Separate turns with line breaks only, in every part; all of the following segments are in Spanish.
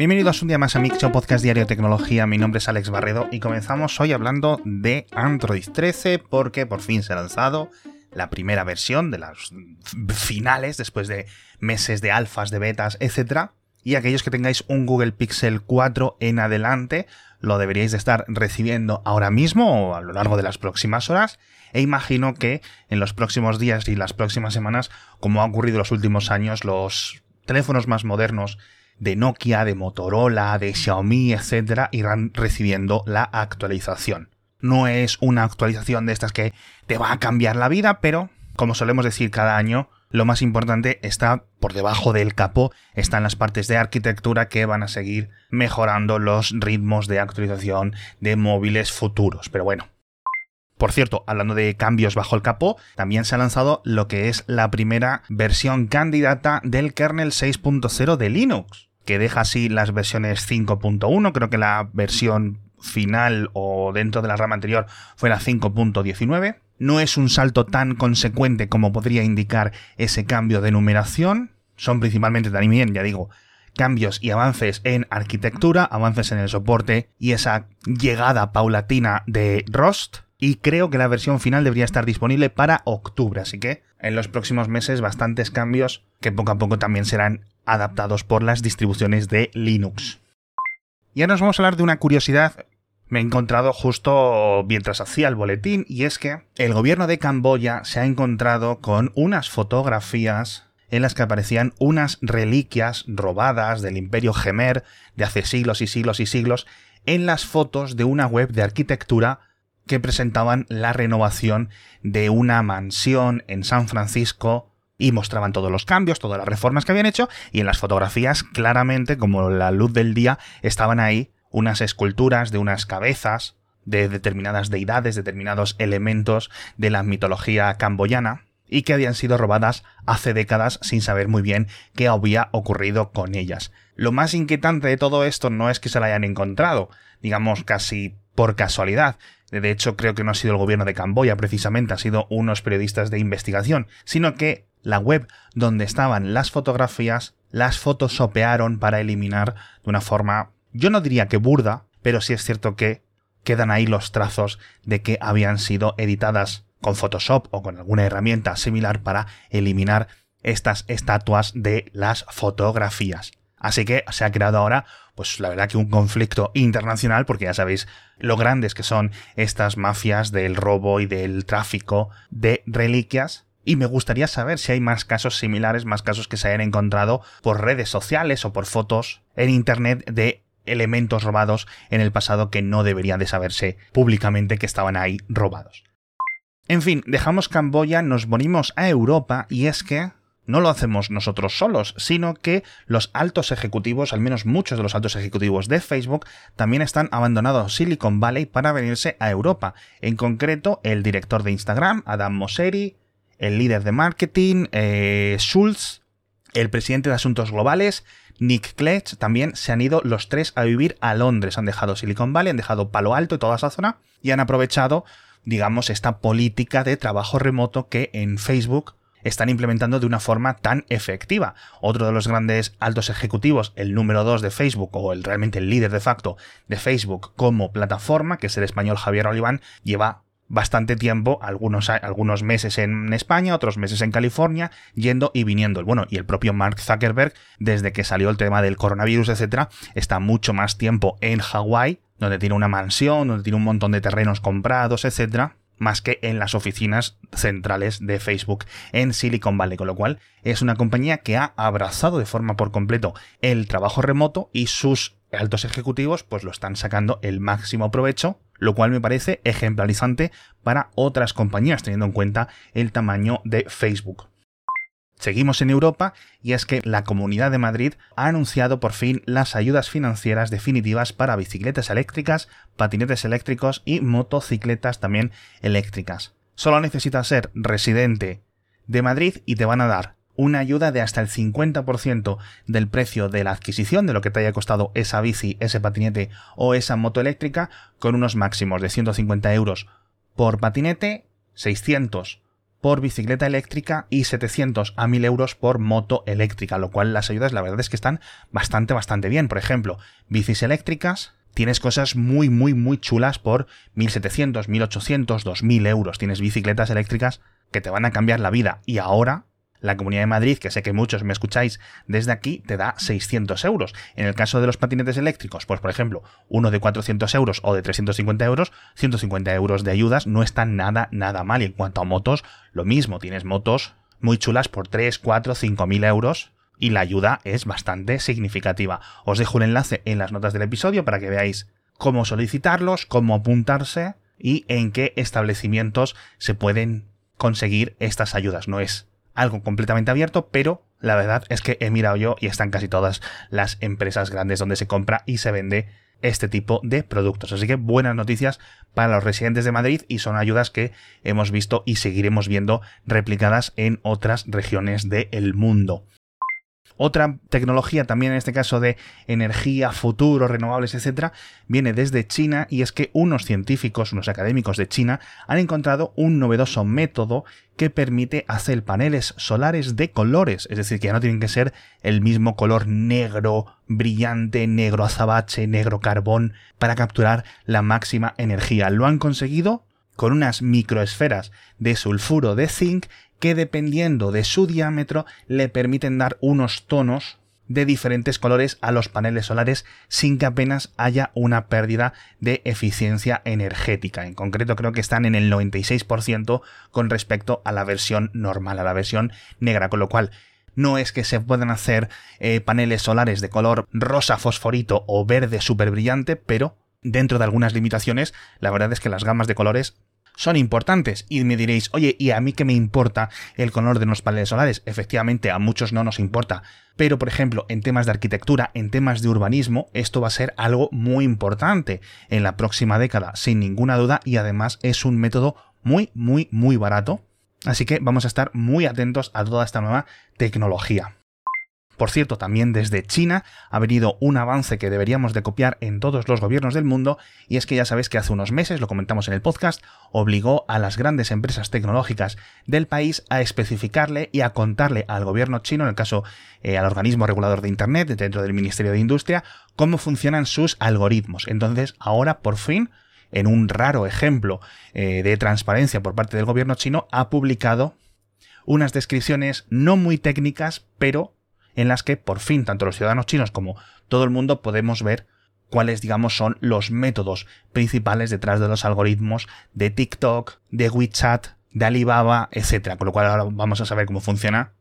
Bienvenidos un día más a Mixo Podcast Diario Tecnología. Mi nombre es Alex Barredo y comenzamos hoy hablando de Android 13 porque por fin se ha lanzado la primera versión de las finales después de meses de alfas, de betas, etc. Y aquellos que tengáis un Google Pixel 4 en adelante lo deberíais de estar recibiendo ahora mismo o a lo largo de las próximas horas. E imagino que en los próximos días y las próximas semanas, como ha ocurrido en los últimos años, los teléfonos más modernos de Nokia, de Motorola, de Xiaomi, etcétera, irán recibiendo la actualización. No es una actualización de estas que te va a cambiar la vida, pero, como solemos decir cada año, lo más importante está por debajo del capó, están las partes de arquitectura que van a seguir mejorando los ritmos de actualización de móviles futuros. Pero bueno, por cierto, hablando de cambios bajo el capó, también se ha lanzado lo que es la primera versión candidata del kernel 6.0 de Linux que deja así las versiones 5.1, creo que la versión final o dentro de la rama anterior fue la 5.19. No es un salto tan consecuente como podría indicar ese cambio de numeración. Son principalmente también, ya digo, cambios y avances en arquitectura, avances en el soporte y esa llegada paulatina de Rust. Y creo que la versión final debería estar disponible para octubre, así que en los próximos meses bastantes cambios que poco a poco también serán adaptados por las distribuciones de Linux. Y ahora nos vamos a hablar de una curiosidad me he encontrado justo mientras hacía el boletín y es que el gobierno de Camboya se ha encontrado con unas fotografías en las que aparecían unas reliquias robadas del imperio Gemer de hace siglos y siglos y siglos en las fotos de una web de arquitectura que presentaban la renovación de una mansión en San Francisco y mostraban todos los cambios, todas las reformas que habían hecho y en las fotografías claramente como la luz del día estaban ahí unas esculturas de unas cabezas de determinadas deidades, determinados elementos de la mitología camboyana y que habían sido robadas hace décadas sin saber muy bien qué había ocurrido con ellas. Lo más inquietante de todo esto no es que se la hayan encontrado, digamos casi por casualidad. De hecho, creo que no ha sido el gobierno de Camboya precisamente, ha sido unos periodistas de investigación, sino que la web donde estaban las fotografías las photoshopearon para eliminar de una forma, yo no diría que burda, pero sí es cierto que quedan ahí los trazos de que habían sido editadas con Photoshop o con alguna herramienta similar para eliminar estas estatuas de las fotografías. Así que se ha creado ahora, pues la verdad que un conflicto internacional, porque ya sabéis lo grandes que son estas mafias del robo y del tráfico de reliquias, y me gustaría saber si hay más casos similares, más casos que se hayan encontrado por redes sociales o por fotos en Internet de elementos robados en el pasado que no deberían de saberse públicamente que estaban ahí robados. En fin, dejamos Camboya, nos venimos a Europa y es que no lo hacemos nosotros solos, sino que los altos ejecutivos, al menos muchos de los altos ejecutivos de Facebook, también están abandonados Silicon Valley para venirse a Europa. En concreto, el director de Instagram, Adam Mosseri, el líder de marketing, eh, Schultz, el presidente de asuntos globales, Nick Clegg, también se han ido los tres a vivir a Londres. Han dejado Silicon Valley, han dejado Palo Alto y toda esa zona y han aprovechado, digamos, esta política de trabajo remoto que en Facebook están implementando de una forma tan efectiva. Otro de los grandes altos ejecutivos, el número dos de Facebook o el realmente el líder de facto de Facebook como plataforma, que es el español Javier Oliván, lleva bastante tiempo, algunos, algunos meses en España, otros meses en California, yendo y viniendo. Bueno, y el propio Mark Zuckerberg, desde que salió el tema del coronavirus, etcétera, está mucho más tiempo en Hawái, donde tiene una mansión, donde tiene un montón de terrenos comprados, etcétera, más que en las oficinas centrales de Facebook en Silicon Valley, con lo cual es una compañía que ha abrazado de forma por completo el trabajo remoto y sus altos ejecutivos pues lo están sacando el máximo provecho lo cual me parece ejemplarizante para otras compañías, teniendo en cuenta el tamaño de Facebook. Seguimos en Europa y es que la Comunidad de Madrid ha anunciado por fin las ayudas financieras definitivas para bicicletas eléctricas, patinetes eléctricos y motocicletas también eléctricas. Solo necesitas ser residente de Madrid y te van a dar una ayuda de hasta el 50% del precio de la adquisición de lo que te haya costado esa bici, ese patinete o esa moto eléctrica, con unos máximos de 150 euros por patinete, 600 por bicicleta eléctrica y 700 a 1000 euros por moto eléctrica, lo cual las ayudas la verdad es que están bastante, bastante bien. Por ejemplo, bicis eléctricas, tienes cosas muy, muy, muy chulas por 1700, 1800, 2000 euros. Tienes bicicletas eléctricas que te van a cambiar la vida. Y ahora, la Comunidad de Madrid, que sé que muchos me escucháis desde aquí, te da 600 euros. En el caso de los patinetes eléctricos, pues por ejemplo, uno de 400 euros o de 350 euros, 150 euros de ayudas no están nada, nada mal. Y en cuanto a motos, lo mismo. Tienes motos muy chulas por 3, 4, 5 mil euros y la ayuda es bastante significativa. Os dejo un enlace en las notas del episodio para que veáis cómo solicitarlos, cómo apuntarse y en qué establecimientos se pueden conseguir estas ayudas. No es algo completamente abierto, pero la verdad es que he mirado yo y están casi todas las empresas grandes donde se compra y se vende este tipo de productos. Así que buenas noticias para los residentes de Madrid y son ayudas que hemos visto y seguiremos viendo replicadas en otras regiones del mundo. Otra tecnología también en este caso de energía, futuro, renovables, etcétera, viene desde China y es que unos científicos, unos académicos de China han encontrado un novedoso método que permite hacer paneles solares de colores, es decir, que ya no tienen que ser el mismo color negro, brillante, negro azabache, negro carbón, para capturar la máxima energía. Lo han conseguido con unas microesferas de sulfuro de zinc que dependiendo de su diámetro le permiten dar unos tonos de diferentes colores a los paneles solares sin que apenas haya una pérdida de eficiencia energética. En concreto creo que están en el 96% con respecto a la versión normal, a la versión negra, con lo cual no es que se puedan hacer eh, paneles solares de color rosa fosforito o verde súper brillante, pero dentro de algunas limitaciones, la verdad es que las gamas de colores son importantes. Y me diréis, oye, ¿y a mí qué me importa el color de los paneles solares? Efectivamente, a muchos no nos importa. Pero, por ejemplo, en temas de arquitectura, en temas de urbanismo, esto va a ser algo muy importante en la próxima década, sin ninguna duda, y además es un método muy, muy, muy barato. Así que vamos a estar muy atentos a toda esta nueva tecnología. Por cierto, también desde China ha venido un avance que deberíamos de copiar en todos los gobiernos del mundo y es que ya sabéis que hace unos meses, lo comentamos en el podcast, obligó a las grandes empresas tecnológicas del país a especificarle y a contarle al gobierno chino, en el caso eh, al organismo regulador de Internet dentro del Ministerio de Industria, cómo funcionan sus algoritmos. Entonces, ahora por fin en un raro ejemplo eh, de transparencia por parte del gobierno chino, ha publicado unas descripciones no muy técnicas, pero en las que por fin tanto los ciudadanos chinos como todo el mundo podemos ver cuáles, digamos, son los métodos principales detrás de los algoritmos de TikTok, de WeChat, de Alibaba, etc. Con lo cual ahora vamos a saber cómo funciona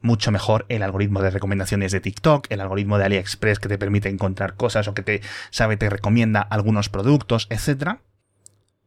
mucho mejor el algoritmo de recomendaciones de TikTok, el algoritmo de AliExpress que te permite encontrar cosas o que te sabe, te recomienda algunos productos, etc.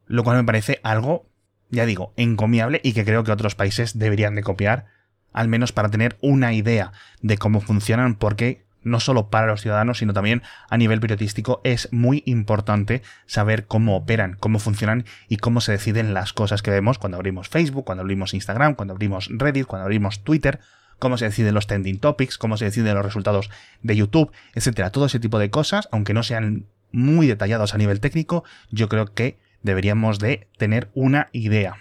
Lo cual me parece algo, ya digo, encomiable y que creo que otros países deberían de copiar al menos para tener una idea de cómo funcionan, porque no solo para los ciudadanos, sino también a nivel periodístico es muy importante saber cómo operan, cómo funcionan y cómo se deciden las cosas que vemos cuando abrimos Facebook, cuando abrimos Instagram, cuando abrimos Reddit, cuando abrimos Twitter, cómo se deciden los trending topics, cómo se deciden los resultados de YouTube, etcétera. Todo ese tipo de cosas, aunque no sean muy detallados a nivel técnico, yo creo que deberíamos de tener una idea.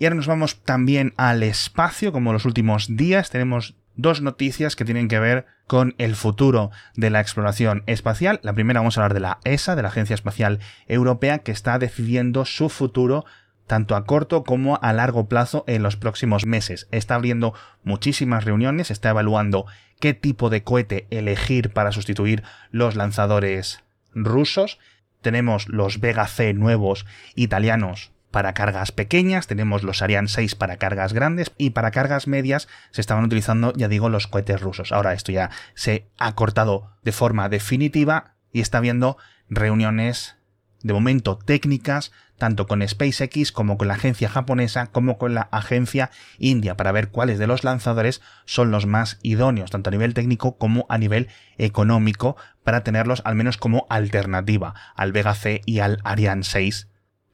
Y ahora nos vamos también al espacio, como los últimos días tenemos dos noticias que tienen que ver con el futuro de la exploración espacial. La primera vamos a hablar de la ESA, de la Agencia Espacial Europea, que está decidiendo su futuro tanto a corto como a largo plazo en los próximos meses. Está abriendo muchísimas reuniones, está evaluando qué tipo de cohete elegir para sustituir los lanzadores rusos. Tenemos los Vega C nuevos italianos para cargas pequeñas, tenemos los Ariane 6 para cargas grandes y para cargas medias se estaban utilizando, ya digo, los cohetes rusos. Ahora esto ya se ha cortado de forma definitiva y está habiendo reuniones de momento técnicas tanto con SpaceX como con la agencia japonesa como con la agencia india para ver cuáles de los lanzadores son los más idóneos tanto a nivel técnico como a nivel económico para tenerlos al menos como alternativa al Vega C y al Ariane 6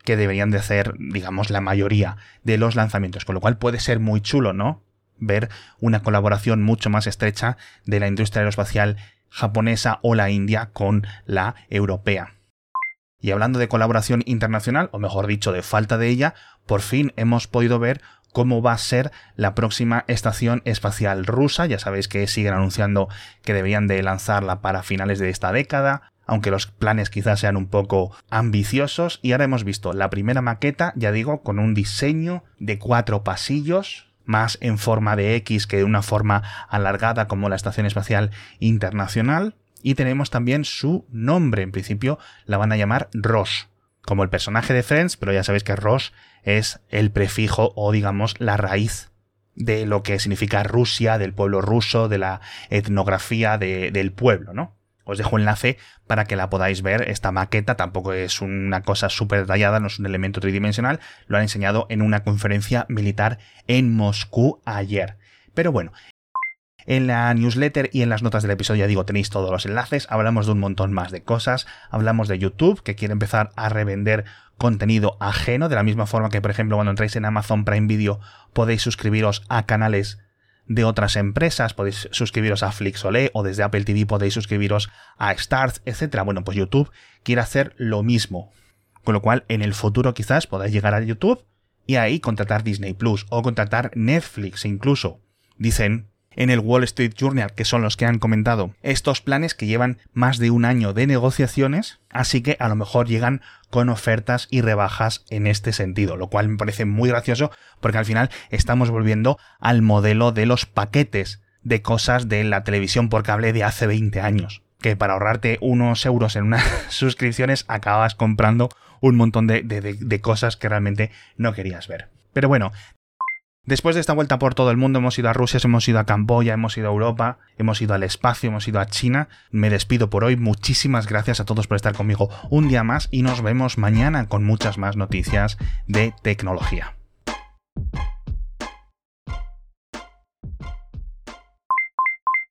que deberían de hacer, digamos, la mayoría de los lanzamientos, con lo cual puede ser muy chulo, ¿no? Ver una colaboración mucho más estrecha de la industria aeroespacial japonesa o la india con la europea. Y hablando de colaboración internacional, o mejor dicho, de falta de ella, por fin hemos podido ver cómo va a ser la próxima estación espacial rusa. Ya sabéis que siguen anunciando que deberían de lanzarla para finales de esta década, aunque los planes quizás sean un poco ambiciosos. Y ahora hemos visto la primera maqueta, ya digo, con un diseño de cuatro pasillos, más en forma de X que de una forma alargada como la Estación Espacial Internacional. Y tenemos también su nombre, en principio la van a llamar Ross, como el personaje de Friends, pero ya sabéis que Ross es el prefijo o digamos la raíz de lo que significa Rusia, del pueblo ruso, de la etnografía del pueblo, ¿no? Os dejo enlace para que la podáis ver. Esta maqueta tampoco es una cosa súper detallada, no es un elemento tridimensional. Lo han enseñado en una conferencia militar en Moscú ayer. Pero bueno, en la newsletter y en las notas del episodio, ya digo, tenéis todos los enlaces. Hablamos de un montón más de cosas. Hablamos de YouTube, que quiere empezar a revender contenido ajeno, de la misma forma que, por ejemplo, cuando entráis en Amazon Prime Video podéis suscribiros a canales de otras empresas, podéis suscribiros a Flixolé o desde Apple TV podéis suscribiros a Stars, etc. Bueno, pues YouTube quiere hacer lo mismo. Con lo cual, en el futuro quizás podáis llegar a YouTube y ahí contratar Disney Plus o contratar Netflix incluso. Dicen en el Wall Street Journal, que son los que han comentado estos planes que llevan más de un año de negociaciones, así que a lo mejor llegan con ofertas y rebajas en este sentido, lo cual me parece muy gracioso porque al final estamos volviendo al modelo de los paquetes de cosas de la televisión por cable de hace 20 años que para ahorrarte unos euros en unas suscripciones acabas comprando un montón de, de, cosas que realmente no querías ver. Pero bueno, Después de esta vuelta por todo el mundo, hemos ido a Rusia, hemos ido a Camboya, hemos ido a Europa, hemos ido al espacio, hemos ido a China. Me despido por hoy. Muchísimas gracias a todos por estar conmigo un día más y nos vemos mañana con muchas más noticias de tecnología.